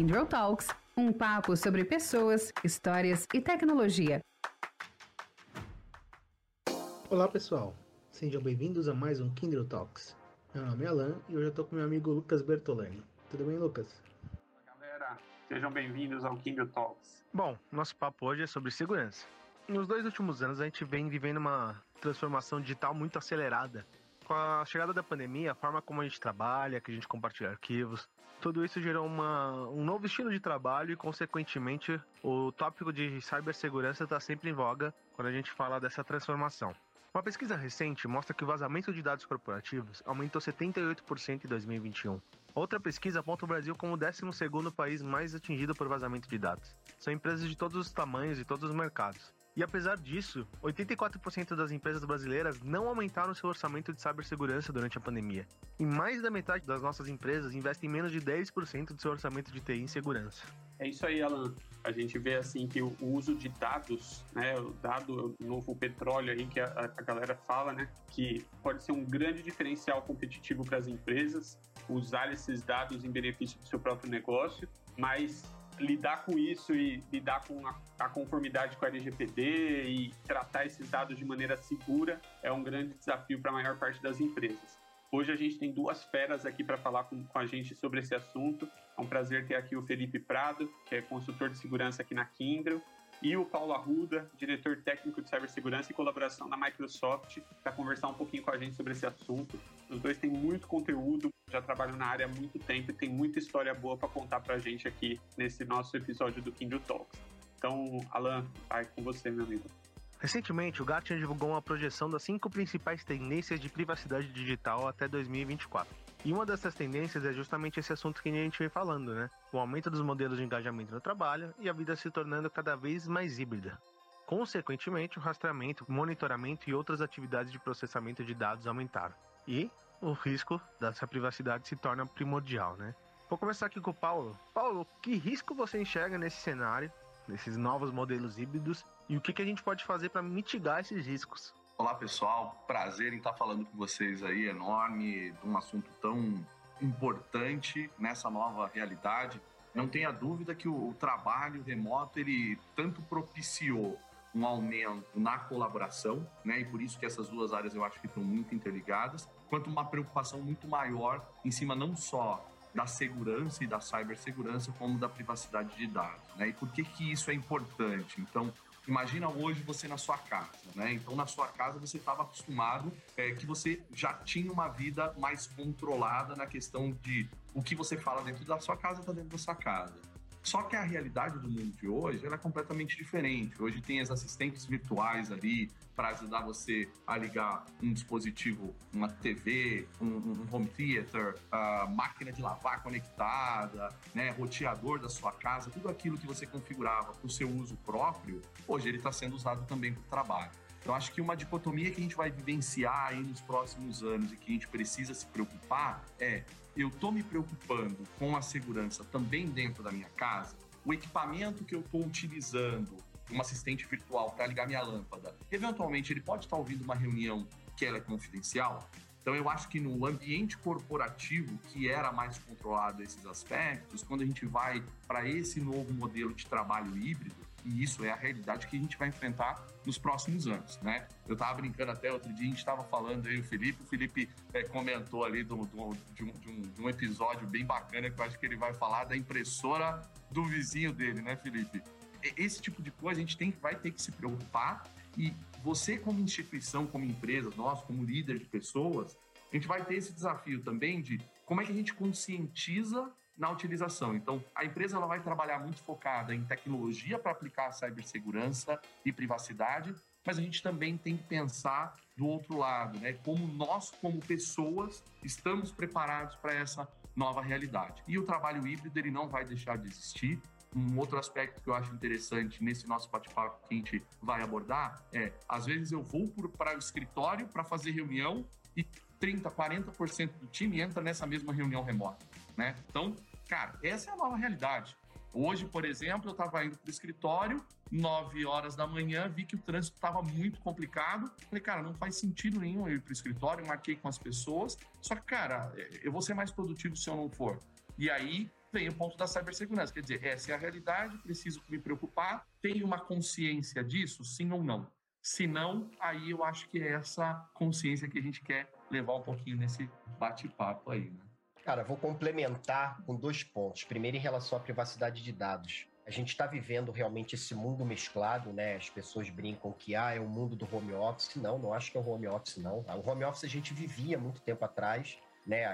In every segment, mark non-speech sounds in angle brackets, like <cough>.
Kindle Talks, um papo sobre pessoas, histórias e tecnologia. Olá pessoal, sejam bem-vindos a mais um Kindle Talks. Meu nome é Alan e hoje eu estou com meu amigo Lucas Bertolani. Tudo bem, Lucas? Olá, galera. Sejam bem-vindos ao Kindle Talks. Bom, nosso papo hoje é sobre segurança. Nos dois últimos anos a gente vem vivendo uma transformação digital muito acelerada. Com a chegada da pandemia, a forma como a gente trabalha, que a gente compartilha arquivos, tudo isso gerou uma, um novo estilo de trabalho e, consequentemente, o tópico de cibersegurança está sempre em voga quando a gente fala dessa transformação. Uma pesquisa recente mostra que o vazamento de dados corporativos aumentou 78% em 2021. Outra pesquisa aponta o Brasil como o 12º país mais atingido por vazamento de dados. São empresas de todos os tamanhos e todos os mercados. E apesar disso, 84% das empresas brasileiras não aumentaram seu orçamento de cibersegurança durante a pandemia. E mais da metade das nossas empresas investem menos de 10% do seu orçamento de TI em segurança. É isso aí, Alan. A gente vê assim que o uso de dados, né, o dado, o novo petróleo aí que a, a galera fala, né, que pode ser um grande diferencial competitivo para as empresas usar esses dados em benefício do seu próprio negócio, mas lidar com isso e lidar com a, a, conformidade com a LGPD e tratar esses dados de maneira segura é um grande desafio para a maior parte das empresas. Hoje a gente tem duas feras aqui para falar com, com, a gente sobre esse assunto. É um prazer ter aqui o Felipe Prado, que é consultor de segurança aqui na Kindle, e o Paulo Arruda, diretor técnico de cibersegurança e colaboração da Microsoft, para conversar um pouquinho com a gente sobre esse assunto. Os dois têm muito conteúdo, já trabalham na área há muito tempo e tem muita história boa para contar para a gente aqui nesse nosso episódio do Kindle Talks. Então, Alan, vai com você, meu amigo. Recentemente, o Gartner divulgou uma projeção das cinco principais tendências de privacidade digital até 2024. E uma dessas tendências é justamente esse assunto que a gente vem falando, né? O aumento dos modelos de engajamento no trabalho e a vida se tornando cada vez mais híbrida. Consequentemente, o rastreamento, monitoramento e outras atividades de processamento de dados aumentaram. E o risco dessa privacidade se torna primordial, né? Vou começar aqui com o Paulo. Paulo, que risco você enxerga nesse cenário, nesses novos modelos híbridos, e o que, a gente pode fazer para mitigar esses riscos? Olá pessoal, prazer em estar falando com vocês aí, enorme, de um assunto tão importante nessa nova realidade. Não tenha dúvida que o, trabalho remoto ele tanto propiciou um aumento na colaboração, né? E por isso que essas duas áreas eu acho que estão muito interligadas, quanto uma preocupação muito maior em cima não só da segurança e da cibersegurança, como da privacidade de dados, né? E por que que isso é importante? Então, Imagina hoje você na sua casa, né? Então, na sua casa você estava acostumado é, que você já tinha uma vida mais controlada na questão de o que você fala dentro da sua casa está dentro da sua casa. Só que a realidade do mundo de hoje é completamente diferente. Hoje tem as assistentes virtuais ali para ajudar você a ligar um dispositivo, uma TV, um, um home theater, a máquina de lavar conectada, né, roteador da sua casa, tudo aquilo que você configurava para o seu uso próprio, hoje ele está sendo usado também para o trabalho. Então, acho que uma dicotomia que a gente vai vivenciar aí nos próximos anos e que a gente precisa se preocupar é: eu estou me preocupando com a segurança também dentro da minha casa? O equipamento que eu estou utilizando, um assistente virtual para ligar minha lâmpada, eventualmente ele pode estar tá ouvindo uma reunião que ela é confidencial? Então, eu acho que no ambiente corporativo, que era mais controlado esses aspectos, quando a gente vai para esse novo modelo de trabalho híbrido, e isso é a realidade que a gente vai enfrentar nos próximos anos, né? Eu estava brincando até outro dia, a gente estava falando aí, o Felipe, o Felipe é, comentou ali do, do, de, um, de, um, de, um, episódio bem bacana que eu acho que ele vai falar da impressora do vizinho dele, né, Felipe? Esse tipo de coisa a gente tem, vai ter que se preocupar e você, como instituição, como empresa, nós, como líder de pessoas, a gente vai ter esse desafio também de como é que a gente conscientiza na utilização. Então, a empresa ela vai trabalhar muito focada em tecnologia para aplicar a cibersegurança e privacidade, mas a gente também tem que pensar do outro lado, né? Como nós, como pessoas, estamos preparados para essa nova realidade. E o trabalho híbrido ele não vai deixar de existir. Um outro aspecto que eu acho interessante nesse nosso bate-papo que a gente vai abordar é, às vezes eu vou para o escritório para fazer reunião e 30, 40% do time entra nessa mesma reunião remota, né? Então, cara, essa é a nova realidade. Hoje, por exemplo, eu estava indo para o escritório, 9 horas da manhã, vi que o trânsito estava muito complicado. Falei, cara, não faz sentido nenhum eu ir para o escritório, marquei com as pessoas. Só que, cara, eu vou ser mais produtivo se eu não for. E aí, vem o ponto da cibersegurança. Quer dizer, essa é a realidade, preciso me preocupar, tenho uma consciência disso, sim ou não? Se não, aí eu acho que é essa consciência que a gente quer levar um pouquinho nesse bate-papo aí, né? Cara, vou complementar com dois pontos. Primeiro, em relação à privacidade de dados. A gente está vivendo realmente esse mundo mesclado, né? As pessoas brincam que ah, é o mundo do home office. Não, não acho que é o home office, não. O home office a gente vivia muito tempo atrás né?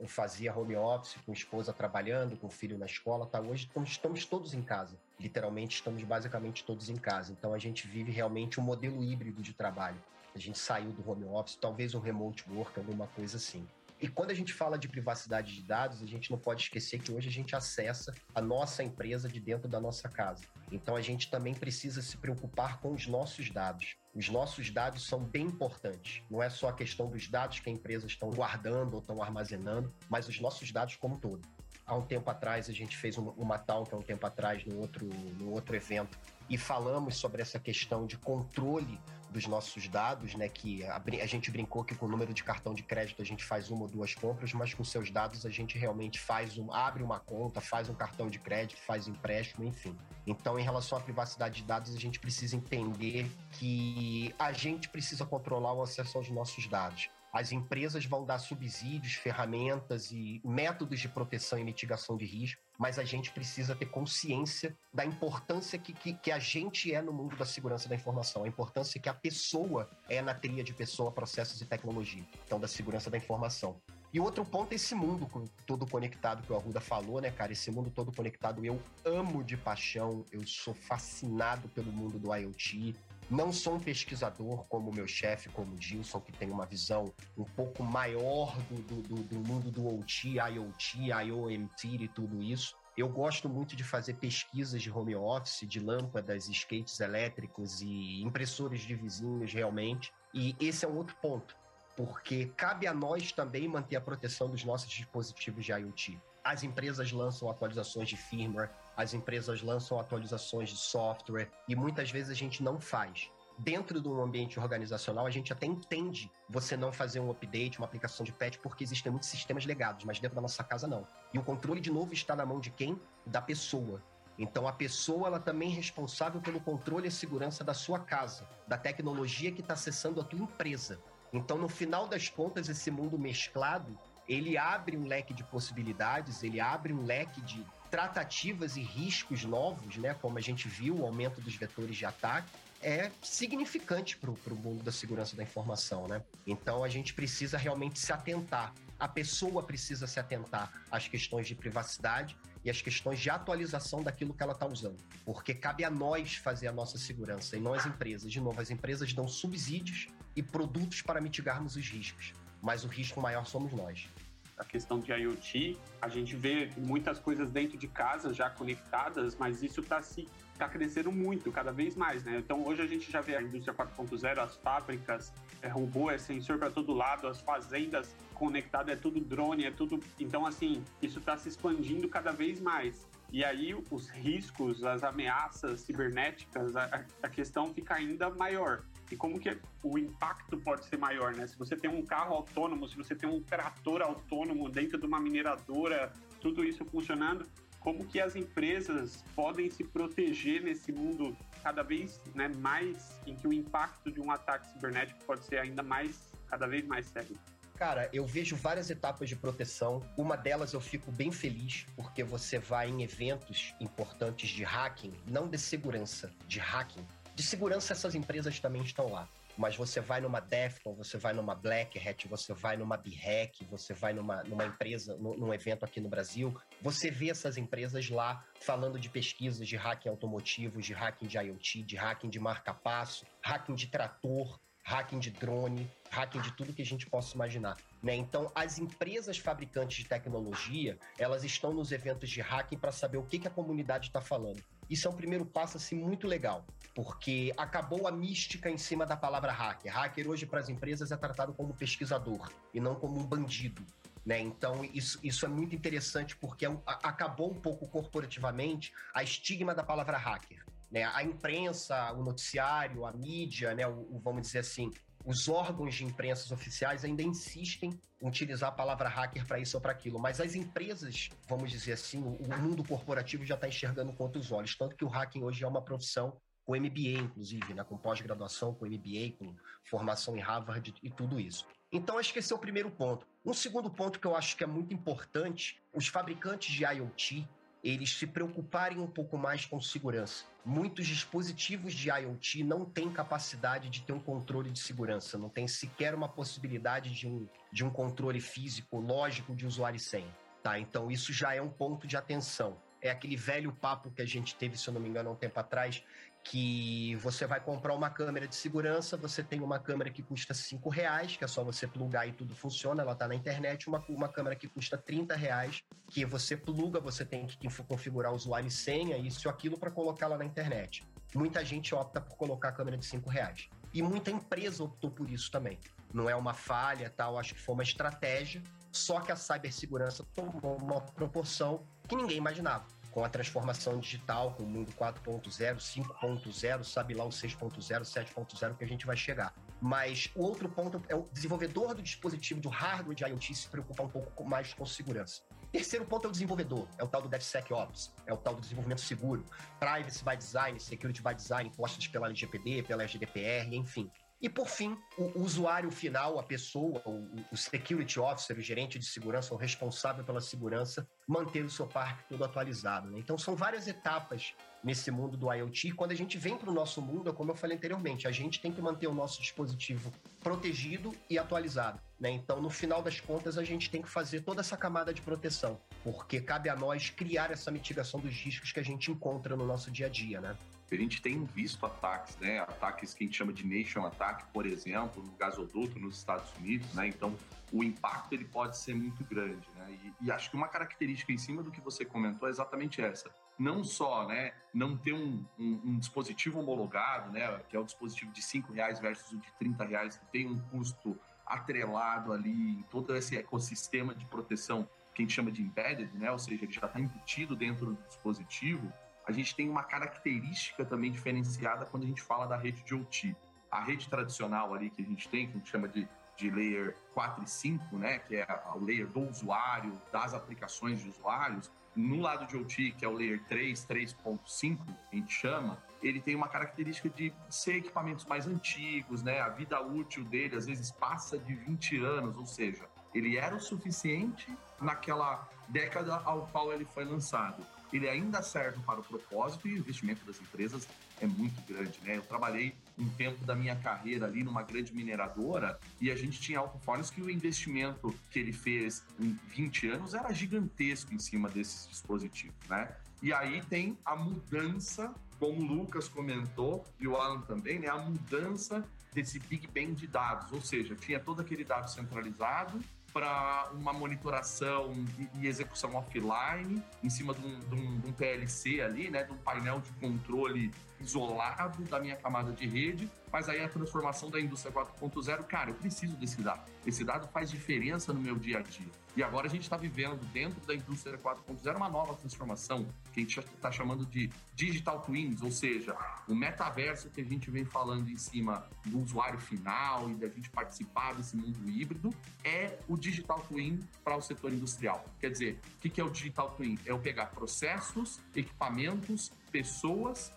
Eu fazia home office com esposa trabalhando, com filho na escola, tá? Hoje estamos todos em casa. Literalmente estamos basicamente todos em casa. Então a gente vive realmente um modelo híbrido de trabalho. A gente saiu do home office, talvez um remote work, alguma coisa assim. E quando a gente fala de privacidade de dados, a gente não pode esquecer que hoje a gente acessa a nossa empresa de dentro da nossa casa. Então a gente também precisa se preocupar com os nossos dados. Os nossos dados são bem importantes. Não é só a questão dos dados que a empresa estão guardando ou estão armazenando, mas os nossos dados como um todo. Há um tempo atrás, a gente fez uma talk, há um tempo atrás, no outro, outro evento, e falamos sobre essa questão de controle dos nossos dados, né? Que a, a, gente brincou que com o número de cartão de crédito a gente faz uma ou duas compras, mas com seus dados a gente realmente faz um, abre uma conta, faz um cartão de crédito, faz empréstimo, enfim. Então, em relação à privacidade de dados, a gente precisa entender que a gente precisa controlar o acesso aos nossos dados. As empresas vão dar subsídios, ferramentas e métodos de proteção e mitigação de risco, mas a gente precisa ter consciência da importância que, que, que, a gente é no mundo da segurança da informação, a importância que a pessoa é na trilha de pessoa, processos e tecnologia, então da segurança da informação. E outro ponto é esse mundo todo conectado que o Arruda falou, né, cara? Esse mundo todo conectado eu amo de paixão, eu sou fascinado pelo mundo do IoT. Não sou um pesquisador como meu chefe, como o Gilson, que tem uma visão um pouco maior do, do, do mundo do OT, IoT, IOMT e tudo isso. Eu gosto muito de fazer pesquisas de home office, de lâmpadas, skates elétricos e impressores de vizinhos, realmente. E esse é um outro ponto, porque cabe a nós também manter a proteção dos nossos dispositivos de IoT. As empresas lançam atualizações de firmware, as empresas lançam atualizações de software e muitas vezes a gente não faz. Dentro de um ambiente organizacional, a gente até entende você não fazer um update, uma aplicação de patch, porque existem muitos sistemas legados, mas dentro da nossa casa não. E o controle, de novo, está na mão de quem? Da pessoa. Então, a pessoa ela também é responsável pelo controle e segurança da sua casa, da tecnologia que está acessando a tua empresa. Então, no final das contas, esse mundo mesclado, ele abre um leque de possibilidades, ele abre um leque de tratativas e riscos novos, né, como a gente viu, o aumento dos vetores de ataque, é significante para o mundo da segurança da informação, né? Então a gente precisa realmente se atentar. A pessoa precisa se atentar às questões de privacidade e às questões de atualização daquilo que ela está usando. Porque cabe a nós fazer a nossa segurança e não as empresas. De novo, as empresas dão subsídios e produtos para mitigarmos os riscos, mas o risco maior somos nós a questão de IoT, a gente vê muitas coisas dentro de casa já conectadas, mas isso está se tá crescendo muito, cada vez mais, né? Então hoje a gente já vê a indústria 4.0, as fábricas, é robô, é sensor para todo lado, as fazendas conectadas, é tudo drone, é tudo. Então assim, isso está se expandindo cada vez mais. E aí os riscos, as ameaças cibernéticas, a, a questão fica ainda maior e como que o impacto pode ser maior, né? Se você tem um carro autônomo, se você tem um trator autônomo dentro de uma mineradora, tudo isso funcionando, como que as empresas podem se proteger nesse mundo cada vez né, mais em que o impacto de um ataque cibernético pode ser ainda mais, cada vez mais sério? Cara, eu vejo várias etapas de proteção. Uma delas eu fico bem feliz, porque você vai em eventos importantes de hacking, não de segurança, de hacking. De segurança, essas empresas também estão lá. Mas você vai numa Defcon, você vai numa Black Hat, você vai numa BREC, você vai numa, numa empresa, num, num evento aqui no Brasil, você vê essas empresas lá falando de pesquisas de hacking automotivo, de hacking de IoT, de hacking de marca-passo, hacking de trator, hacking de drone, hacking de tudo que a gente possa imaginar. Né? Então, as empresas fabricantes de tecnologia, elas estão nos eventos de hacking para saber o que, que a comunidade está falando. Isso é um primeiro passo assim muito legal, porque acabou a mística em cima da palavra hacker. Hacker hoje para as empresas é tratado como pesquisador e não como um bandido. Né? Então, isso, isso é muito interessante porque é acabou um pouco corporativamente a estigma da palavra hacker. Né? A imprensa, o noticiário, a mídia, né? o, o vamos dizer assim, os órgãos de imprensas oficiais ainda insistem em utilizar a palavra hacker para isso ou para aquilo, mas as empresas, vamos dizer assim, o mundo corporativo já está enxergando com outros olhos, tanto que o hacking hoje é uma profissão com MBA, inclusive, né? com pós-graduação, com MBA, com formação em Harvard e tudo isso. Então, acho que esse é o primeiro ponto. Um segundo ponto que eu acho que é muito importante, os fabricantes de IoT, eles se preocuparem um pouco mais com segurança. Muitos dispositivos de IoT não têm capacidade de ter um controle de segurança, não tem sequer uma possibilidade de um, de um controle físico, lógico, de usuário e senha. Tá? Então, isso já é um ponto de atenção. É aquele velho papo que a gente teve, se eu não me engano, há um tempo atrás, que você vai comprar uma câmera de segurança, você tem uma câmera que custa 5 reais, que é só você plugar e tudo funciona, ela está na internet, uma, uma câmera que custa 30 reais, que você pluga, você tem que configurar o usuário e senha, isso e aquilo para colocar lá na internet. Muita gente opta por colocar a câmera de 5 reais. E muita empresa optou por isso também. Não é uma falha, tal, acho que foi uma estratégia, só que a cibersegurança tomou uma proporção que ninguém imaginava com a transformação digital, com o mundo 4.0, 5.0, sabe lá o 6.0, 7.0 que a gente vai chegar. Mas o outro ponto é o desenvolvedor do dispositivo, do hardware de IoT, se preocupar um pouco mais com segurança. Terceiro ponto é o desenvolvedor, é o tal do DevSecOps, é o tal do desenvolvimento seguro, Privacy by Design, Security by Design, postos pela LGPD, pela GDPR, enfim. E, por fim, o usuário final, a pessoa, o, o security officer, o gerente de segurança, o responsável pela segurança, manter o seu parque todo atualizado. Né? Então, são várias etapas nesse mundo do IoT. Quando a gente vem para o nosso mundo, como eu falei anteriormente, a gente tem que manter o nosso dispositivo protegido e atualizado. Né? Então, no final das contas, a gente tem que fazer toda essa camada de proteção, porque cabe a nós criar essa mitigação dos riscos que a gente encontra no nosso dia a dia. Né? A gente tem visto ataques, né? Ataques que a gente chama de nation attack, por exemplo, no gasoduto nos Estados Unidos, né? Então, o impacto ele pode ser muito grande, né? E, e, acho que uma característica em cima do que você comentou é exatamente essa. Não só, né, não ter um, um, um dispositivo homologado, né, que é o dispositivo de 5 reais versus o de 30 reais, que tem um custo atrelado ali em todo esse ecossistema de proteção que a gente chama de embedded, né? Ou seja, ele já está embutido dentro do dispositivo a gente tem uma característica também diferenciada quando a gente fala da rede de OT. A rede tradicional ali que a gente tem, que a gente chama de, de layer 4 e 5, né, que é o layer do usuário, das aplicações de usuários, no lado de OT, que é o layer 3, 3.5, a gente chama, ele tem uma característica de ser equipamentos mais antigos, né? A vida útil dele às vezes passa de 20 anos, ou seja, ele era o suficiente naquela década ao qual ele foi lançado ele ainda serve para o propósito e o investimento das empresas é muito grande, né? Eu trabalhei um tempo da minha carreira ali numa grande mineradora e a gente tinha alcofones que o investimento que ele fez em 20 anos era gigantesco em cima desses dispositivos, né? E aí tem a mudança, como o Lucas comentou e o Alan também, né? A mudança desse Big Bang de dados, ou seja, tinha todo aquele dado centralizado para uma monitoração e, execução offline, em cima de um, de, um, de um, PLC ali, né, de um painel de controle isolado da minha camada de rede, mas aí a transformação da indústria 4.0, cara, eu preciso desse dado. Esse dado faz diferença no meu dia a dia. E agora a gente está vivendo dentro da indústria 4.0 uma nova transformação que a gente está chamando de digital twins, ou seja, o metaverso que a gente vem falando em cima do usuário final e da gente participar desse mundo híbrido é o digital twin para o setor industrial. Quer dizer, o que é o digital twin? É eu pegar processos, equipamentos, pessoas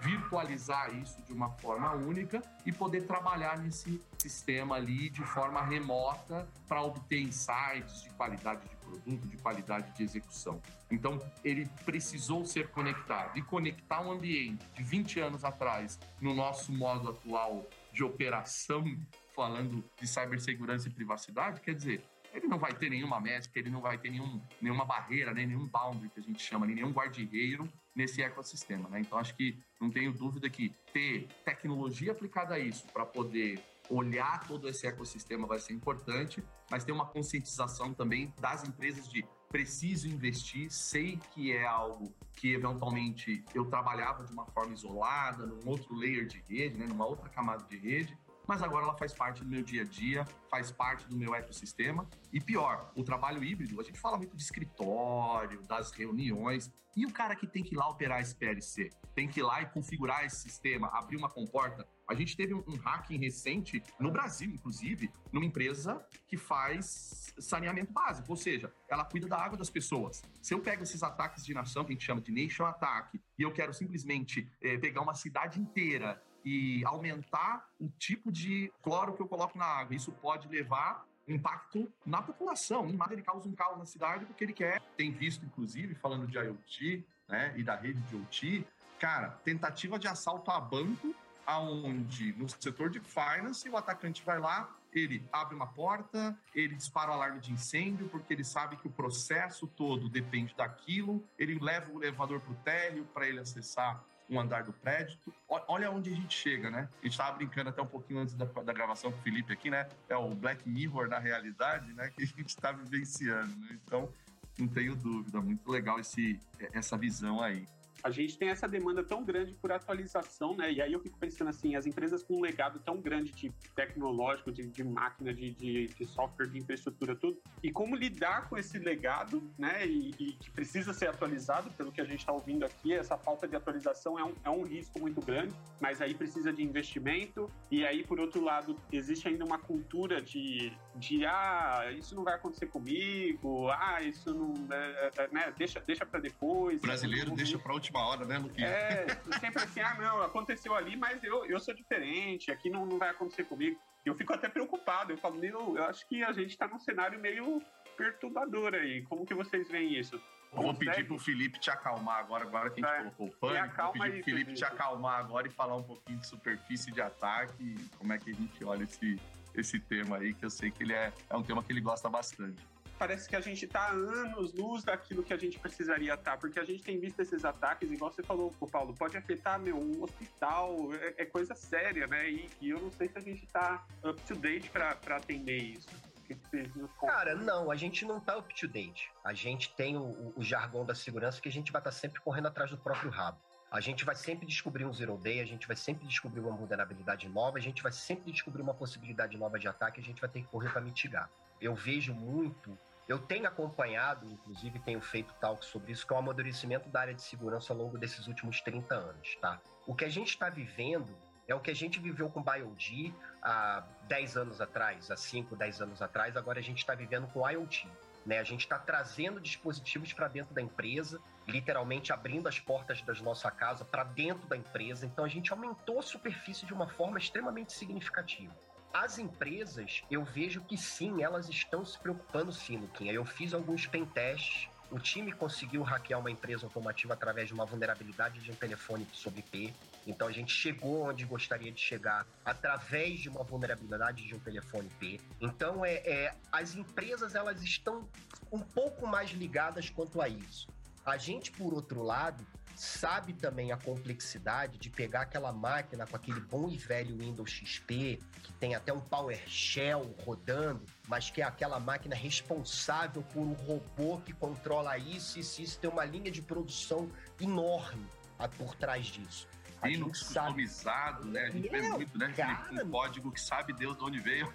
virtualizar isso de uma forma única e poder trabalhar nesse sistema ali de forma remota para obter insights de qualidade de produto, de qualidade de execução. Então, ele precisou ser conectado e conectar um ambiente de 20 anos atrás no nosso modo atual de operação, falando de cibersegurança e privacidade, quer dizer, ele não vai ter nenhuma métrica, ele não vai ter nenhum, nenhuma barreira, né, nenhum boundary que a gente chama, nenhum guarda-reiro nesse ecossistema. Né? Então, acho que não tenho dúvida que ter tecnologia aplicada a isso para poder olhar todo esse ecossistema vai ser importante, mas ter uma conscientização também das empresas de preciso investir, sei que é algo que eventualmente eu trabalhava de uma forma isolada, num outro layer de rede, né, numa outra camada de rede, mas agora ela faz parte do meu dia a dia, faz parte do meu ecossistema. E pior, o trabalho híbrido, a gente fala muito de escritório, das reuniões, e o cara que tem que ir lá operar esse PLC, tem que ir lá e configurar esse sistema, abrir uma comporta, A gente teve um, hacking recente, no Brasil, inclusive, numa empresa que faz saneamento básico, ou seja, ela cuida da água das pessoas. Se eu pego esses ataques de nação, que a gente chama de nation attack, e eu quero simplesmente é, pegar uma cidade inteira e aumentar o tipo de cloro que eu coloco na água, isso pode levar impacto na população. Nada ele causa um caos na cidade porque ele quer. Tem visto, inclusive, falando de IoT né, e da rede de IoT, cara, tentativa de assalto a banco, aonde no setor de finance o atacante vai lá, ele abre uma porta, ele dispara o alarme de incêndio, porque ele sabe que o processo todo depende daquilo, ele leva o elevador para o térreo para ele acessar um andar do prédio. Olha onde a gente chega, né? A gente estava brincando até um pouquinho antes da, da, gravação com o Felipe aqui, né? É o Black Mirror da realidade, né? Que a gente está vivenciando, né? Então, não tenho dúvida, muito legal esse, essa visão aí a gente tem essa demanda tão grande por atualização, né? E aí eu fico pensando assim, as empresas com um legado tão grande de tecnológico, de, de máquina, de, de, de, software, de infraestrutura, tudo, e como lidar com esse legado, né? E, e que precisa ser atualizado, pelo que a gente está ouvindo aqui, essa falta de atualização é um, é um risco muito grande, mas aí precisa de investimento, e aí, por outro lado, existe ainda uma cultura de, de ah, isso não vai acontecer comigo, ah, isso não, é, é, né? Deixa, deixa para depois. O brasileiro deixa para última última hora, né, Luquinha? É, sempre assim, ah, não, aconteceu ali, mas eu, eu sou diferente, aqui não, não vai acontecer comigo. Eu fico até preocupado, eu falo, meu, eu acho que a gente tá num cenário meio perturbador aí. Como que vocês veem isso? Eu vou pedir pro Felipe te acalmar agora, agora que a gente é, colocou o pânico. Vou pedir pro Felipe te acalmar agora e falar um pouquinho de superfície de ataque, como é que a gente olha esse, esse tema aí, que eu sei que ele é, é um tema que ele gosta bastante parece que a gente está anos luz daquilo que a gente precisaria estar, tá, porque a gente tem visto esses ataques, igual você falou, Paulo, pode afetar, meu, um hospital, é, é coisa séria, né? E, e, eu não sei se a gente está up to date para atender isso. Cara, não, a gente não tá up to date. A gente tem o, o jargão da segurança que a gente vai estar tá sempre correndo atrás do próprio rabo. A gente vai sempre descobrir um zero day, a gente vai sempre descobrir uma vulnerabilidade nova, a gente vai sempre descobrir uma possibilidade nova de ataque, a gente vai ter que correr para mitigar. Eu vejo muito eu tenho acompanhado, inclusive tenho feito talk sobre isso, que é o amadurecimento da área de segurança ao longo desses últimos 30 anos, tá? O que a gente está vivendo é o que a gente viveu com BioD há 10 anos atrás, há 5, 10 anos atrás, agora a gente está vivendo com IoT. Né? A gente está trazendo dispositivos para dentro da empresa, literalmente abrindo as portas da nossa casa para dentro da empresa. Então a gente aumentou a superfície de uma forma extremamente significativa. As empresas, eu vejo que sim, elas estão se preocupando sim, Luquinha. Eu fiz alguns pentests. O time conseguiu hackear uma empresa automotiva através de uma vulnerabilidade de um telefone sobre IP. Então a gente chegou onde gostaria de chegar através de uma vulnerabilidade de um telefone IP. Então é, é as empresas elas estão um pouco mais ligadas quanto a isso. A gente, por outro lado, sabe também a complexidade de pegar aquela máquina com aquele bom e velho Windows XP, que tem até um PowerShell rodando, mas que é aquela máquina responsável por um robô que controla isso e se isso tem uma linha de produção enorme por trás disso. Linux customizado, né? A gente vê muito, né? Cara, um código que sabe Deus de onde veio.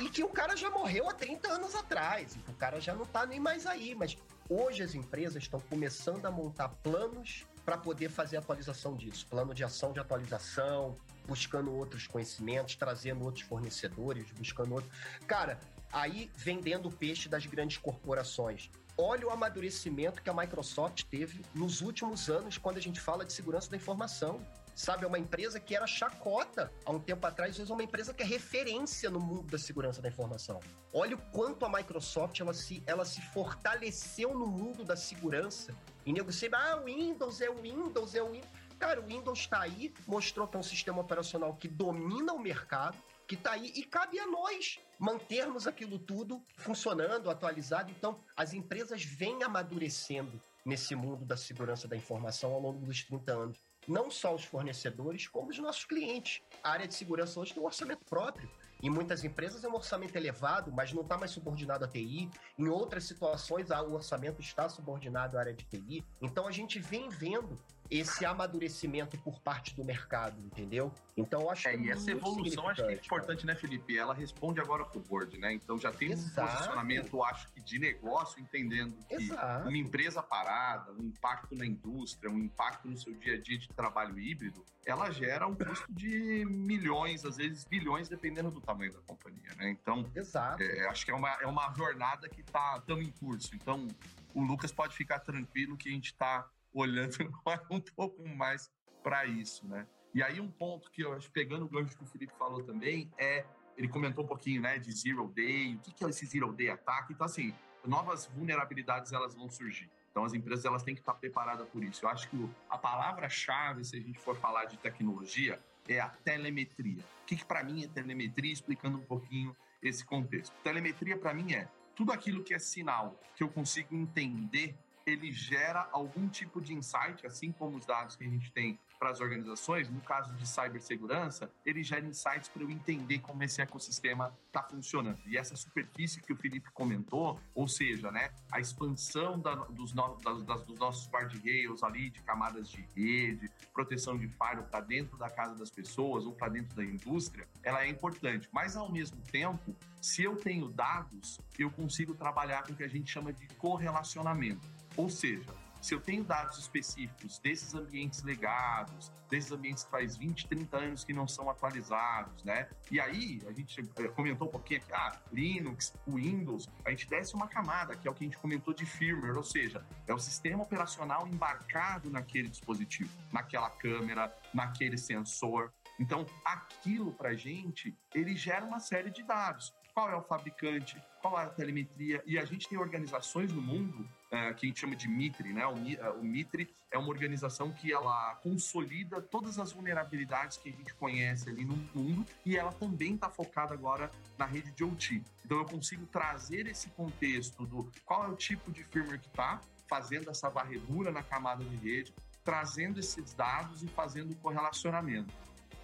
e que o cara já morreu há 30 anos atrás. O cara já não tá nem mais aí. Mas Hoje as empresas estão começando a montar planos para poder fazer atualização disso, plano de ação de atualização, buscando outros conhecimentos, trazendo outros fornecedores, buscando outro. Cara, aí vendendo o peixe das grandes corporações. Olha o amadurecimento que a Microsoft teve nos últimos anos quando a gente fala de segurança da informação. Sabe, é uma empresa que era chacota há um tempo atrás, hoje é uma empresa que é referência no mundo da segurança da informação. Olha o quanto a Microsoft ela se, ela se fortaleceu no mundo da segurança. E nego sempre, ah, o Windows é o Windows, é o Windows. Cara, o Windows está aí, mostrou que é um sistema operacional que domina o mercado, que está aí, e cabe a nós mantermos aquilo tudo funcionando, atualizado. Então, as empresas vêm amadurecendo nesse mundo da segurança da informação ao longo dos 30 anos não só os fornecedores, como os nossos clientes. A área de segurança hoje tem um orçamento próprio. Em muitas empresas é um orçamento elevado, mas não está mais subordinado à TI. Em outras situações, o orçamento está subordinado à área de TI. Então a gente vem vendo esse amadurecimento por parte do mercado, entendeu? Então, eu acho é, que é e essa evolução acho que é importante, cara. né, Felipe? Ela responde agora pro board, né? Então já tem Exato. um posicionamento, acho que de negócio, entendendo que Exato. uma empresa parada, um impacto na indústria, um impacto no seu dia a dia de trabalho híbrido, ela gera um custo de milhões, às vezes bilhões, dependendo do tamanho da companhia, né? Então, Exato. É, acho que é uma, é uma jornada que está tão em curso. Então, o Lucas pode ficar tranquilo que a gente está olhando <laughs> um pouco mais para isso, né? E aí um ponto que eu acho, pegando o gancho que o Felipe falou também, é, ele comentou um pouquinho, né, de Zero Day, o que, que é esse Zero Day Attack? Então, assim, novas vulnerabilidades, elas vão surgir. Então, as empresas, elas têm que estar preparadas por isso. Eu acho que a palavra-chave, se a gente for falar de tecnologia, é a telemetria. O que, que para mim é telemetria? Explicando um pouquinho esse contexto. Telemetria, para mim, é tudo aquilo que é sinal que eu consigo entender ele gera algum tipo de insight, assim como os dados que a gente tem para as organizações, no caso de cibersegurança, ele gera insights para eu entender como esse ecossistema está funcionando. E essa superfície que o Felipe comentou, ou seja, né, a expansão da, dos, no, das, dos nossos guardrails ali, de camadas de rede, proteção de firewall para dentro da casa das pessoas ou para dentro da indústria, ela é importante. Mas, ao mesmo tempo, se eu tenho dados, eu consigo trabalhar com o que a gente chama de correlacionamento. Ou seja, se eu tenho dados específicos desses ambientes legados, desses ambientes que faz 20, 30 anos que não são atualizados, né? E aí, a gente eh, comentou um pouquinho aqui, ah, Linux, Windows, a gente desce uma camada, que é o que a gente comentou de firmware, ou seja, é o sistema operacional embarcado naquele dispositivo, naquela câmera, naquele sensor. Então, aquilo para gente, ele gera uma série de dados. Qual é o fabricante? Qual é a telemetria? E a gente tem organizações no mundo é, que a gente chama de MITRE, né? O, é, o MITRE é uma organização que ela consolida todas as vulnerabilidades que a gente conhece ali no mundo e ela também está focada agora na rede de OT. Então eu consigo trazer esse contexto do qual é o tipo de firmware que está fazendo essa varredura na camada de rede, trazendo esses dados e fazendo o correlacionamento.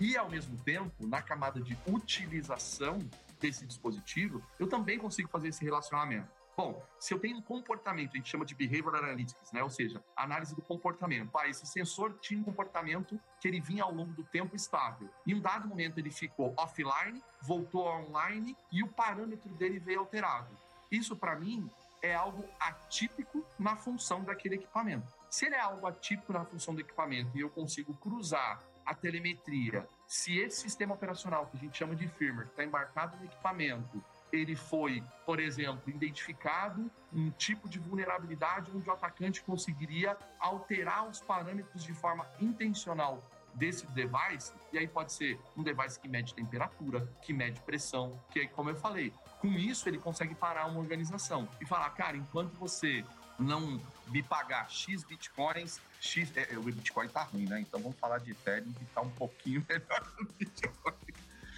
E, ao mesmo tempo, na camada de utilização desse dispositivo, eu também consigo fazer esse relacionamento. Bom, se eu tenho um comportamento, a gente chama de behavior analytics, né? Ou seja, análise do comportamento. Ah, esse sensor tinha um comportamento que ele vinha ao longo do tempo estável. Em um dado momento ele ficou offline, voltou online e o parâmetro dele veio alterado. Isso para mim é algo atípico na função daquele equipamento. Se ele é algo atípico na função do equipamento e eu consigo cruzar a telemetria, se esse sistema operacional que a gente chama de firmware está embarcado no equipamento ele foi, por exemplo, identificado um tipo de vulnerabilidade onde o atacante conseguiria alterar os parâmetros de forma intencional desse device, e aí pode ser um device que mede temperatura, que mede pressão, que aí, como eu falei, com isso ele consegue parar uma organização e falar, cara, enquanto você não me pagar X bitcoins, X. É, o Bitcoin tá ruim, né? Então vamos falar de Ethereum que tá um pouquinho <laughs> melhor do Bitcoin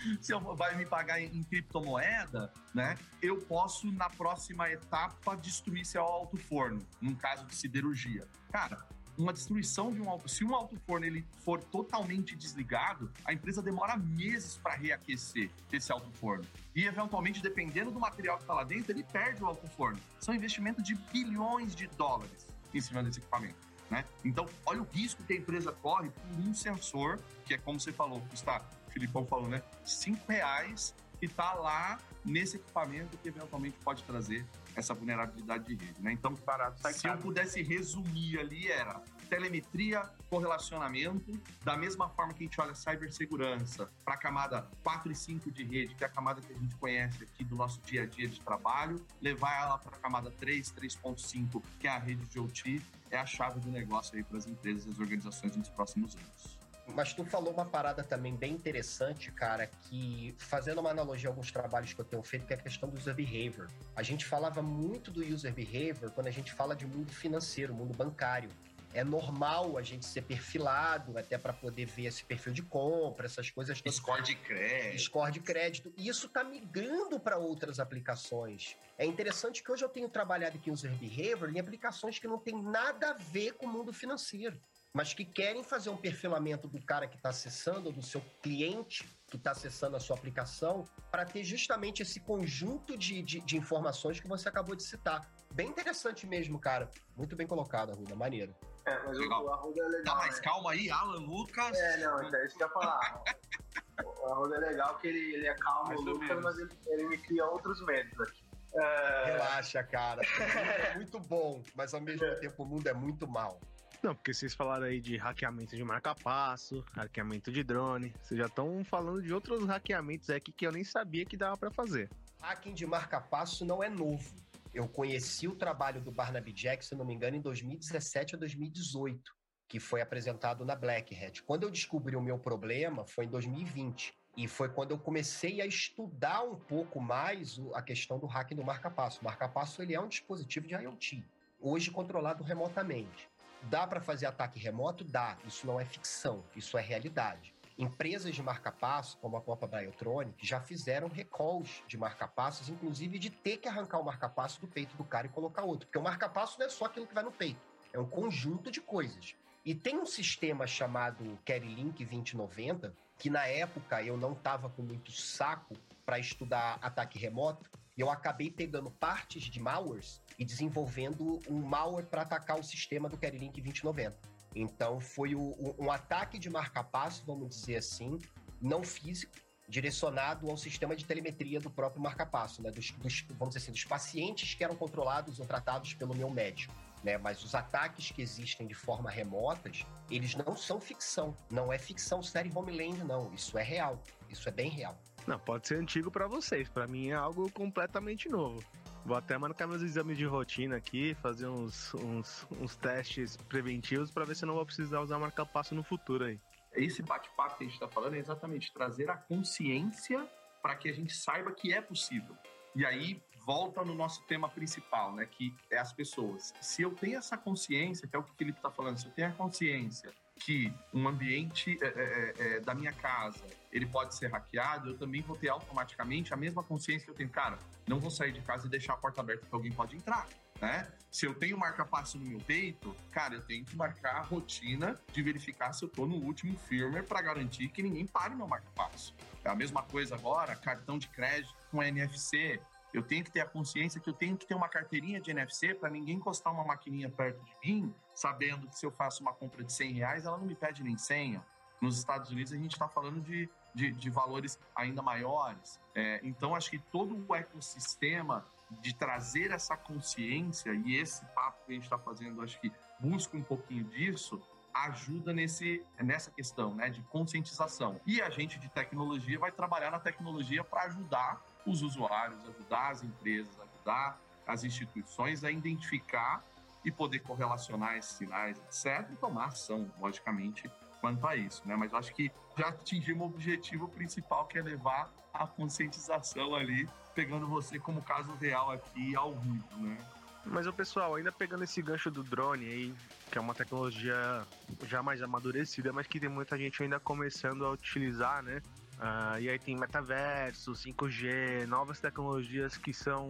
<laughs> se eu, vai me pagar em, em, criptomoeda, né? Eu posso, na próxima etapa, destruir seu alto forno, num caso de siderurgia. Cara, uma destruição de um alto, se um alto forno ele for totalmente desligado, a empresa demora meses para reaquecer esse alto forno. E eventualmente, dependendo do material que está lá dentro, ele perde o alto forno. São investimentos de bilhões de dólares em cima desse equipamento. Né? Então, olha o risco que a empresa corre por um sensor, que é como você falou, custa Filipão falou, né? Cinco reais e tá lá nesse equipamento que eventualmente pode trazer essa vulnerabilidade de rede, né? Então, barato, se caro. eu pudesse resumir ali, era telemetria, correlacionamento, da mesma forma que a gente olha cibersegurança para a camada 4 e 5 de rede, que é a camada que a gente conhece aqui do nosso dia a dia de trabalho, levar ela para a camada 3, 3.5, que é a rede de OT, é a chave do negócio aí para as empresas e as organizações nos próximos anos. Mas tu falou uma parada também bem interessante, cara, que fazendo uma analogia a alguns trabalhos que eu tenho feito, que é a questão do user behavior. A gente falava muito do user behavior quando a gente fala de mundo financeiro, mundo bancário. É normal a gente ser perfilado, até para poder ver esse perfil de compra, essas coisas. Score de crédito. Score de crédito. E isso está migrando para outras aplicações. É interessante que hoje eu tenho trabalhado aqui em user behavior em aplicações que não tem nada a ver com o mundo financeiro mas que querem fazer um perfilamento do cara que está acessando, do seu cliente que está acessando a sua aplicação, para ter justamente esse conjunto de, de, de, informações que você acabou de citar. Bem interessante mesmo, cara. Muito bem colocado, Arruda. Maneiro. É, mas legal. o, Arruda é legal. Tá, mas né? calma aí, Alan Lucas. É, não, então é isso que eu ia falar. <laughs> o Arruda é legal que ele, ele é calmo, o Lucas, mas ele, ele me cria outros medos aqui. É... Relaxa, cara. O mundo é muito bom, mas ao mesmo é. tempo o mundo é muito mal. Não, porque vocês falaram aí de hackeamento de marca-passo, hackeamento de drone. Vocês já estão falando de outros hackeamentos aqui que eu nem sabia que dava para fazer. Hacking de marca-passo não é novo. Eu conheci o trabalho do Barnaby Jack, se não me engano, em 2017 ou 2018, que foi apresentado na Black Hat. Quando eu descobri o meu problema, foi em 2020. E foi quando eu comecei a estudar um pouco mais a questão do hacking do marca-passo. O marca-passo ele é um dispositivo de IoT, hoje controlado remotamente. Dá para fazer ataque remoto? Dá. Isso não é ficção, isso é realidade. Empresas de marca-passo, como a Copa Biotronic, já fizeram recalls de marca-passos, inclusive de ter que arrancar o marca-passo do peito do cara e colocar outro. Porque o marca-passo não é só aquilo que vai no peito, é um conjunto de coisas. E tem um sistema chamado CareLink 2090, que na época eu não estava com muito saco para estudar ataque remoto, eu acabei pegando partes de malwares e desenvolvendo um malware para atacar o sistema do CareLink 2090. Então foi o, um ataque de marca-passo, vamos dizer assim, não físico, direcionado ao sistema de telemetria do próprio marca-passo, né? Dos, dos, vamos dizer assim, dos pacientes que eram controlados ou tratados pelo meu médico. Né? Mas os ataques que existem de forma remotas, eles não são ficção. Não é ficção série Homeland, não. Isso é real. Isso é bem real. Não, pode ser antigo para vocês. Para mim é algo completamente novo. Vou até marcar meus exames de rotina aqui, fazer uns, uns, uns testes preventivos para ver se eu não vou precisar usar marca-passo no futuro aí. Esse bate-papo que a gente está falando é exatamente trazer a consciência para que a gente saiba que é possível. E aí volta no nosso tema principal, né? Que é as pessoas. Se eu tenho essa consciência, que é o que o Felipe está falando, se eu tenho a consciência que um ambiente é, é, é, é, da minha casa ele pode ser hackeado, eu também vou ter automaticamente a mesma consciência que eu tenho. Cara, não vou sair de casa e deixar a porta aberta que alguém pode entrar. Né? Se eu tenho marca-passo no meu peito, cara, eu tenho que marcar a rotina de verificar se eu tô no último firmware para garantir que ninguém pare meu marca-passo. É a mesma coisa agora, cartão de crédito com NFC. Eu tenho que ter a consciência que eu tenho que ter uma carteirinha de NFC para ninguém encostar uma maquininha perto de mim, sabendo que se eu faço uma compra de 100 reais, ela não me pede nem senha. Nos Estados Unidos, a gente está falando de, de, de, valores ainda maiores. É, então, acho que todo o ecossistema de trazer essa consciência e esse papo que a gente está fazendo, acho que busca um pouquinho disso, ajuda nesse, nessa questão né, de conscientização. E a gente de tecnologia vai trabalhar na tecnologia para ajudar os usuários, ajudar as empresas, ajudar as instituições a identificar e poder correlacionar esses sinais, etc., e tomar ação, logicamente, quanto a isso, né? Mas acho que já atingimos o objetivo principal, que é levar a conscientização ali, pegando você como caso real aqui ao vivo, né? Mas o pessoal, ainda pegando esse gancho do drone aí, que é uma tecnologia já mais amadurecida, mas que tem muita gente ainda começando a utilizar, né? Uh, e aí tem metaverso, 5G, novas tecnologias que são.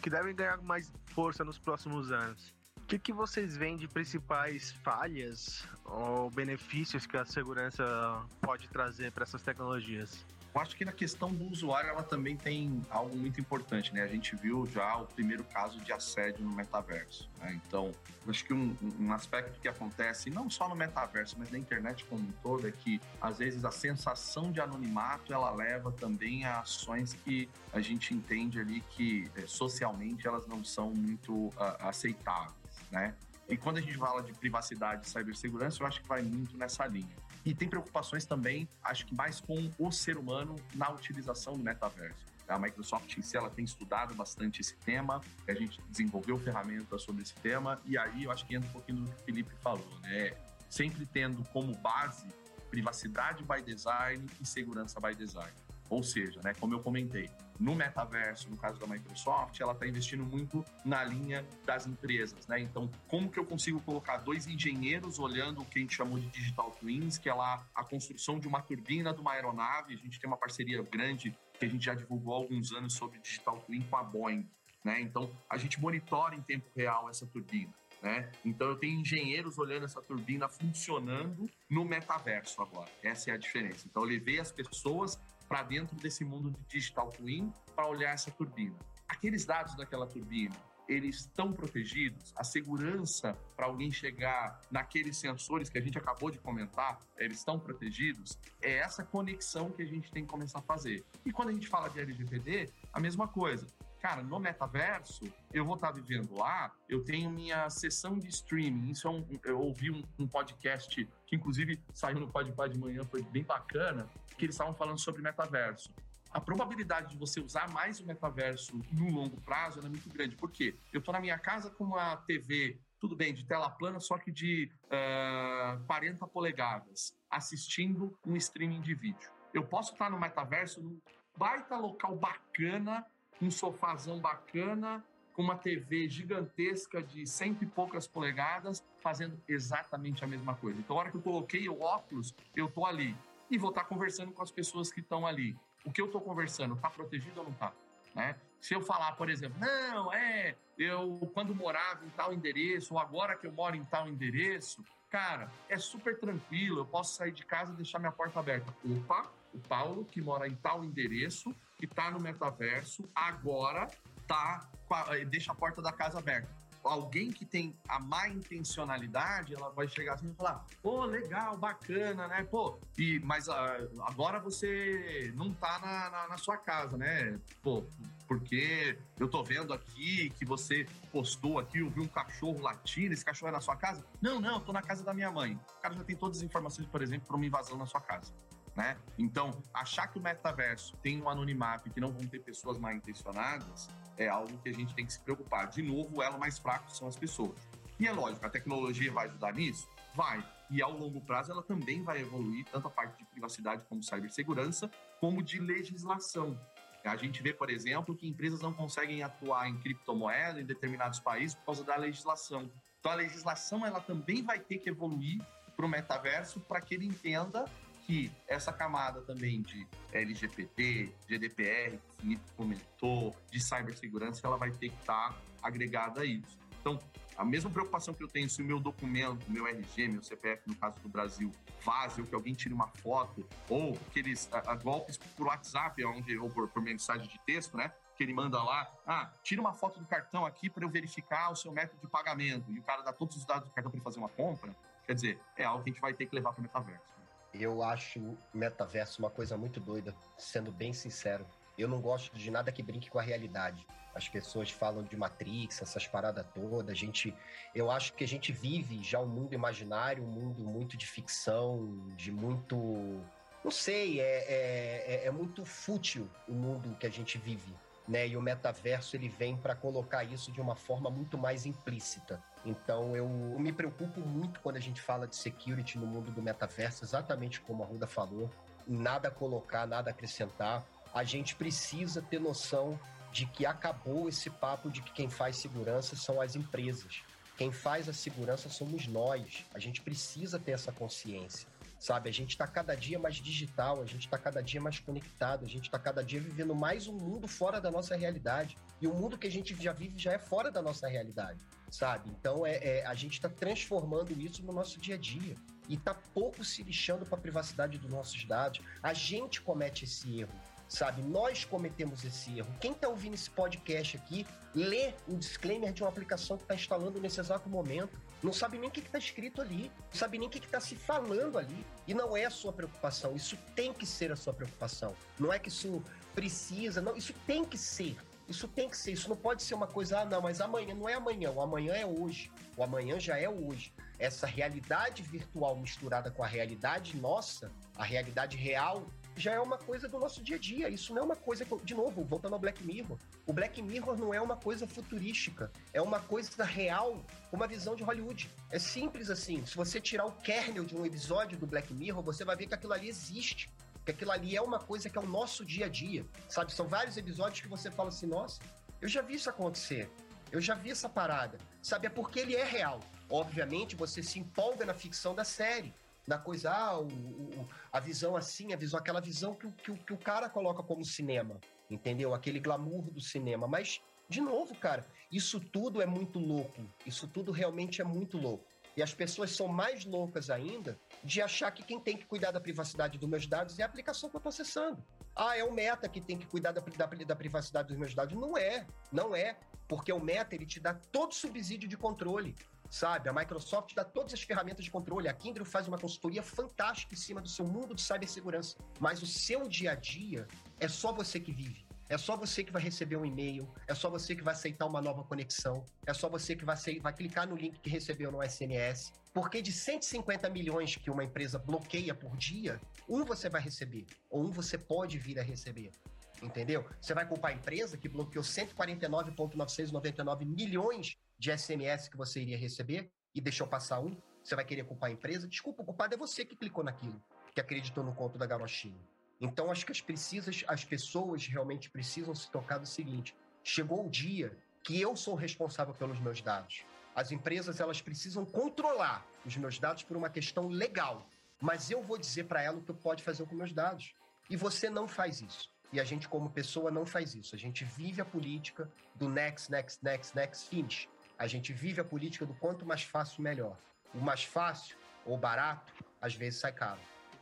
que devem ganhar mais força nos próximos anos. O que, que vocês veem de principais falhas ou benefícios que a segurança pode trazer para essas tecnologias? Eu acho que na questão do usuário, ela também tem algo muito importante, né? A gente viu já o primeiro caso de assédio no metaverso, né? Então, acho que um, um, aspecto que acontece, não só no metaverso, mas na internet como um todo, é que, às vezes, a sensação de anonimato, ela leva também a ações que a gente entende ali que, é, socialmente, elas não são muito uh, aceitáveis, né? E quando a gente fala de privacidade e cibersegurança, eu acho que vai muito nessa linha. E tem preocupações também, acho que mais com o ser humano na utilização do metaverso. A Microsoft em si ela tem estudado bastante esse tema, a gente desenvolveu ferramentas sobre esse tema, e aí eu acho que entra um pouquinho do que o Felipe falou, né? Sempre tendo como base privacidade by design e segurança by design. Ou seja, né, como eu comentei, no metaverso, no caso da Microsoft, ela está investindo muito na linha das empresas, né? Então, como que eu consigo colocar dois engenheiros olhando o que a gente chamou de digital twins, que é lá a construção de uma turbina de uma aeronave. A gente tem uma parceria grande que a gente já divulgou há alguns anos sobre digital twin com a Boeing, né? Então, a gente monitora em tempo real essa turbina. Né? Então eu tenho engenheiros olhando essa turbina funcionando no metaverso agora. Essa é a diferença. Então eu levei as pessoas para dentro desse mundo de digital twin para olhar essa turbina. Aqueles dados daquela turbina, eles estão protegidos? A segurança para alguém chegar naqueles sensores que a gente acabou de comentar, eles estão protegidos? É essa conexão que a gente tem que começar a fazer. E quando a gente fala de LGPD, a mesma coisa. Cara, no metaverso, eu vou estar vivendo lá, eu tenho minha sessão de streaming. Isso é um. Eu ouvi um, um podcast que, inclusive, saiu no Podpah de manhã, foi bem bacana, que eles estavam falando sobre metaverso a probabilidade de você usar mais o metaverso no longo prazo é muito grande. Por quê? Eu estou na minha casa com uma TV, tudo bem, de tela plana, só que de uh, 40 polegadas, assistindo um streaming de vídeo. Eu posso estar no metaverso, num baita local bacana, um sofazão bacana, com uma TV gigantesca de cento e poucas polegadas, fazendo exatamente a mesma coisa. Então, a hora que eu coloquei o óculos, eu estou ali. E vou estar conversando com as pessoas que estão ali o que eu estou conversando está protegido ou não está? Né? Se eu falar, por exemplo, não, é, eu quando morava em tal endereço, ou agora que eu moro em tal endereço, cara, é super tranquilo, eu posso sair de casa e deixar minha porta aberta. Opa, o Paulo, que mora em tal endereço, que está no metaverso, agora tá, deixa a porta da casa aberta alguém que tem a má intencionalidade, ela vai chegar assim e falar: pô, legal, bacana, né? Pô, e, mas uh, agora você não tá na, na, na, sua casa, né? Pô, porque eu tô vendo aqui que você postou aqui, eu vi um cachorro latindo, esse cachorro é na sua casa? Não, não, eu tô na casa da minha mãe. O cara já tem todas as informações, por exemplo, para uma invasão na sua casa. Né? Então, achar que o metaverso tem um anonimato e que não vão ter pessoas mal intencionadas é algo que a gente tem que se preocupar. De novo, o elo mais fraco são as pessoas. E é lógico, a tecnologia vai ajudar nisso? Vai. E ao longo prazo ela também vai evoluir, tanto a parte de privacidade como cibersegurança, como de legislação. A gente vê, por exemplo, que empresas não conseguem atuar em criptomoeda em determinados países por causa da legislação. Então a legislação ela também vai ter que evoluir para o metaverso para que ele entenda que essa camada também de LGPD, GDPR, que o Felipe comentou, de cibersegurança, ela vai ter que estar tá agregada a isso. Então, a mesma preocupação que eu tenho se o meu documento, meu RG, meu CPF, no caso do Brasil, vaze ou que alguém tire uma foto, ou aqueles a, a golpes por WhatsApp, onde, ou por, por mensagem de texto, né? que ele manda lá, ah, tira uma foto do cartão aqui para eu verificar o seu método de pagamento, e o cara dá todos os dados do cartão para fazer uma compra, quer dizer, é algo que a gente vai ter que levar para o metaverso. Eu acho metaverso uma coisa muito doida, sendo bem sincero. Eu não gosto de nada que brinque com a realidade. As pessoas falam de Matrix, essas paradas todas. A gente, eu acho que a gente vive já um mundo imaginário, um mundo muito de ficção, de muito, não sei, é, é, é, é muito fútil o mundo que a gente vive né? E o metaverso ele vem para colocar isso de uma forma muito mais implícita. Então eu me preocupo muito quando a gente fala de security no mundo do metaverso, exatamente como a Ruda falou. Nada a colocar, nada a acrescentar. A gente precisa ter noção de que acabou esse papo de que quem faz segurança são as empresas. Quem faz a segurança somos nós. A gente precisa ter essa consciência sabe? A gente está cada dia mais digital, a gente está cada dia mais conectado, a gente está cada dia vivendo mais um mundo fora da nossa realidade. E o mundo que a gente já vive já é fora da nossa realidade, sabe? Então é, é a gente está transformando isso no nosso dia a dia e está pouco se lixando para a privacidade dos nossos dados. A gente comete esse erro sabe? Nós cometemos esse erro. Quem está ouvindo esse podcast aqui, lê o disclaimer de uma aplicação que está instalando nesse exato momento. Não sabe nem o que está escrito ali, não sabe nem o que está se falando ali. E não é a sua preocupação, isso tem que ser a sua preocupação. Não é que isso precisa, não, isso tem que ser. Isso tem que ser, isso não pode ser uma coisa, ah, não, mas amanhã não é amanhã, o amanhã é hoje. O amanhã já é hoje. Essa realidade virtual misturada com a realidade nossa, a realidade real já é uma coisa do nosso dia a dia. Isso não é uma coisa, de novo, voltando ao Black Mirror. O Black Mirror não é uma coisa futurística, é uma coisa real, uma visão de Hollywood. É simples assim. Se você tirar o kernel de um episódio do Black Mirror, você vai ver que aquilo ali existe. Que aquilo ali é uma coisa que é o nosso dia a dia. Sabe? São vários episódios que você fala assim, nossa, eu já vi isso acontecer. Eu já vi essa parada. Sabe? É porque ele é real. Obviamente, você se empolga na ficção da série da coisa, ah, o, o, a visão assim, a visão, aquela visão que, que, que o cara coloca como cinema, entendeu? Aquele glamour do cinema. Mas, de novo, cara, isso tudo é muito louco. Isso tudo realmente é muito louco. E as pessoas são mais loucas ainda de achar que quem tem que cuidar da privacidade dos meus dados é a aplicação que eu estou acessando. Ah, é o Meta que tem que cuidar da, da, da privacidade dos meus dados. Não é, não é. Porque o Meta ele te dá todo subsídio de controle sabe? A Microsoft dá todas as ferramentas de controle. A Kindle faz uma consultoria fantástica em cima do seu mundo de cibersegurança. Mas o seu dia a dia é só você que vive. É só você que vai receber um e-mail, é só você que vai aceitar uma nova conexão, é só você que vai, vai clicar no link que recebeu no SMS. Porque de 150 milhões que uma empresa bloqueia por dia, um você vai receber, ou um você pode vir a receber. Entendeu? Você vai culpar a empresa que bloqueou 149,999 milhões de SMS que você iria receber e deixou passar um? Você vai querer culpar a empresa? Desculpa, o culpado é você que clicou naquilo, que acreditou no conto da garochinha. Então, acho que as, precisas, as pessoas realmente precisam se tocar do seguinte: chegou o dia que eu sou responsável pelos meus dados. As empresas elas precisam controlar os meus dados por uma questão legal, mas eu vou dizer para ela o que pode fazer com meus dados. E você não faz isso. E a gente, como pessoa, não faz isso. A gente vive a política do next, next, next, next, finish. A gente vive a política do quanto mais fácil, melhor. O mais fácil ou barato, às vezes sai caro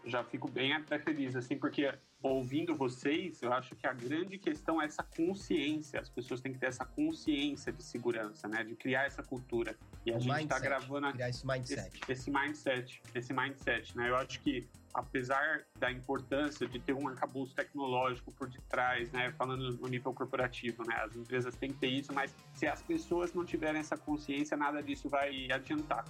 já fico bem até feliz, assim, porque ouvindo vocês, eu acho que a grande questão é essa consciência. As pessoas têm que ter essa consciência de segurança, né? De criar essa cultura. E a o gente está gravando criar esse mindset. Esse, esse, mindset, esse mindset, né? Eu acho que apesar da importância de ter um arcabouço tecnológico por detrás, né? Falando no nível corporativo, né? As empresas têm que ter isso, mas se as pessoas não tiverem essa consciência, nada disso vai adiantar.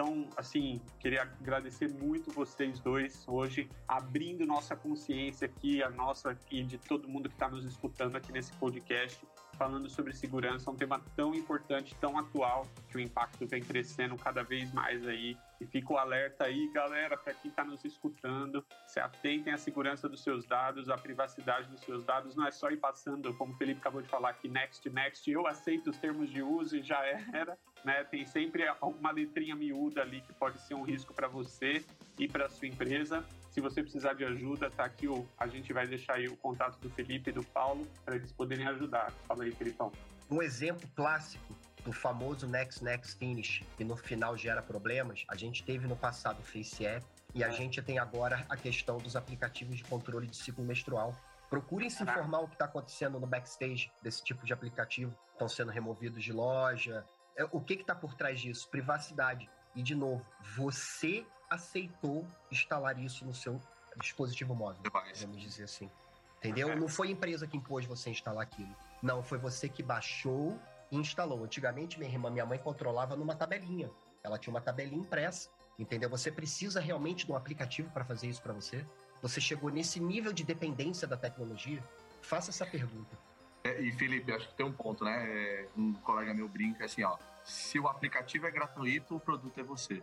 Então, assim, queria agradecer muito vocês dois hoje, abrindo nossa consciência aqui, a nossa e de todo mundo que está nos escutando aqui nesse podcast, falando sobre segurança, um tema tão importante, tão atual, que o impacto vem crescendo cada vez mais aí. E fica o alerta aí, galera, para quem está nos escutando, se atentem à segurança dos seus dados, à privacidade dos seus dados. Não é só ir passando, como o Felipe acabou de falar aqui, next, next, eu aceito os termos de uso e já era. Né? Tem sempre uma letrinha miúda ali que pode ser um risco para você e para sua empresa. Se você precisar de ajuda, tá aqui o, a gente vai deixar aí o contato do Felipe e do Paulo para eles poderem ajudar. Fala aí, Felipão. Um exemplo clássico do famoso Next Next Finish, que no final gera problemas, a gente teve no passado o Face App e a é. gente tem agora a questão dos aplicativos de controle de ciclo menstrual. Procurem se informar o que está acontecendo no backstage desse tipo de aplicativo. Estão sendo removidos de loja, é, o que está por trás disso? Privacidade. E, de novo, você aceitou instalar isso no seu dispositivo móvel, vamos dizer assim. Entendeu? Não foi a empresa que impôs você instalar aquilo. Não, foi você que baixou e instalou. Antigamente, minha irmã, minha mãe controlava numa tabelinha. Ela tinha uma tabelinha impressa. Entendeu? Você precisa realmente de um aplicativo para fazer isso para você? Você chegou nesse nível de dependência da tecnologia? Faça essa pergunta. É, e Felipe, acho que tem um ponto, né? É, um colega meu brinca assim, ó. Se o aplicativo é gratuito, o produto é você.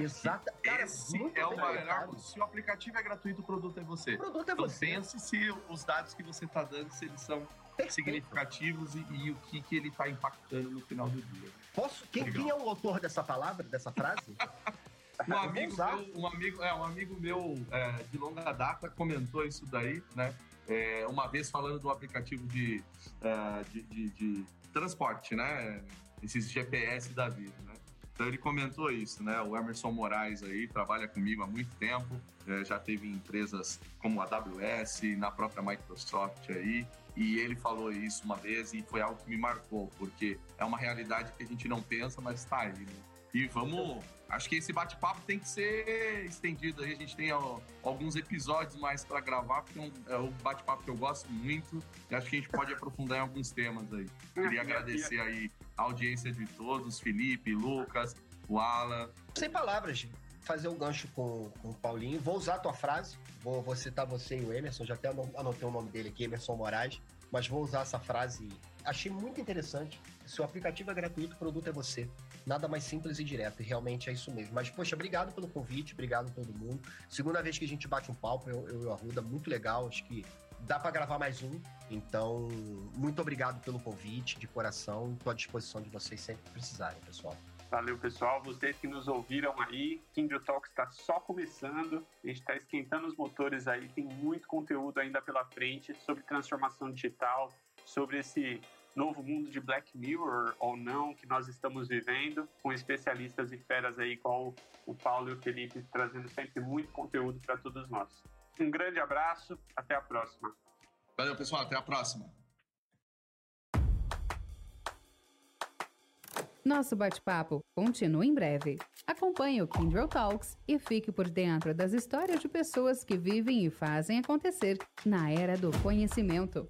Exato. Cara, esse é o melhor. Se o aplicativo é gratuito, o produto é você. O produto é então, você. pense se os dados que você está dando, se eles são Perfeito. significativos e, e, o que, que ele está impactando no final do dia. Posso? Quem, quem, é o autor dessa palavra, dessa frase? <laughs> um amigo meu, um amigo, é, um amigo meu é, de longa data comentou isso daí, né? É, uma vez falando do aplicativo de, uh, de, de, de, transporte, né? Esses GPS da vida, né? Então ele comentou isso, né? O Emerson Moraes aí trabalha comigo há muito tempo, é, já teve empresas como a AWS, na própria Microsoft aí, e ele falou isso uma vez e foi algo que me marcou, porque é uma realidade que a gente não pensa, mas está aí, né? E vamos Acho que esse bate-papo tem que ser estendido aí. A gente tem ó, alguns episódios mais para gravar, porque é um, é um bate-papo que eu gosto muito. E acho que a gente pode <laughs> aprofundar em alguns temas aí. Queria agradecer aí a audiência de todos, Felipe, Lucas, o Alan. Sem palavras, fazer um gancho com, com o Paulinho. Vou usar a tua frase, vou, vou citar você e o Emerson, já até anotei o nome dele aqui, Emerson Moraes, mas vou usar essa frase. Achei muito interessante. Se o aplicativo é gratuito, o produto é você nada mais simples e direto. E realmente é isso mesmo. Mas, poxa, obrigado pelo convite, obrigado a todo mundo. Segunda vez que a gente bate um papo, eu, eu e o Arruda, muito legal. Acho que dá para gravar mais um. Então, muito obrigado pelo convite, de coração. Estou à disposição de vocês sempre que precisarem, pessoal. Valeu, pessoal. Vocês que nos ouviram aí, Kindle Talks está só começando. A gente está esquentando os motores aí. Tem muito conteúdo ainda pela frente sobre transformação digital, sobre esse novo mundo de Black Mirror ou não que nós estamos vivendo, com especialistas e feras aí igual o Paulo e o Felipe trazendo sempre muito conteúdo para todos nós. Um grande abraço, até a próxima. Valeu, pessoal, até a próxima. Nosso bate-papo continua em breve. Acompanhe o Kindle Talks e fique por dentro das histórias de pessoas que vivem e fazem acontecer na era do conhecimento.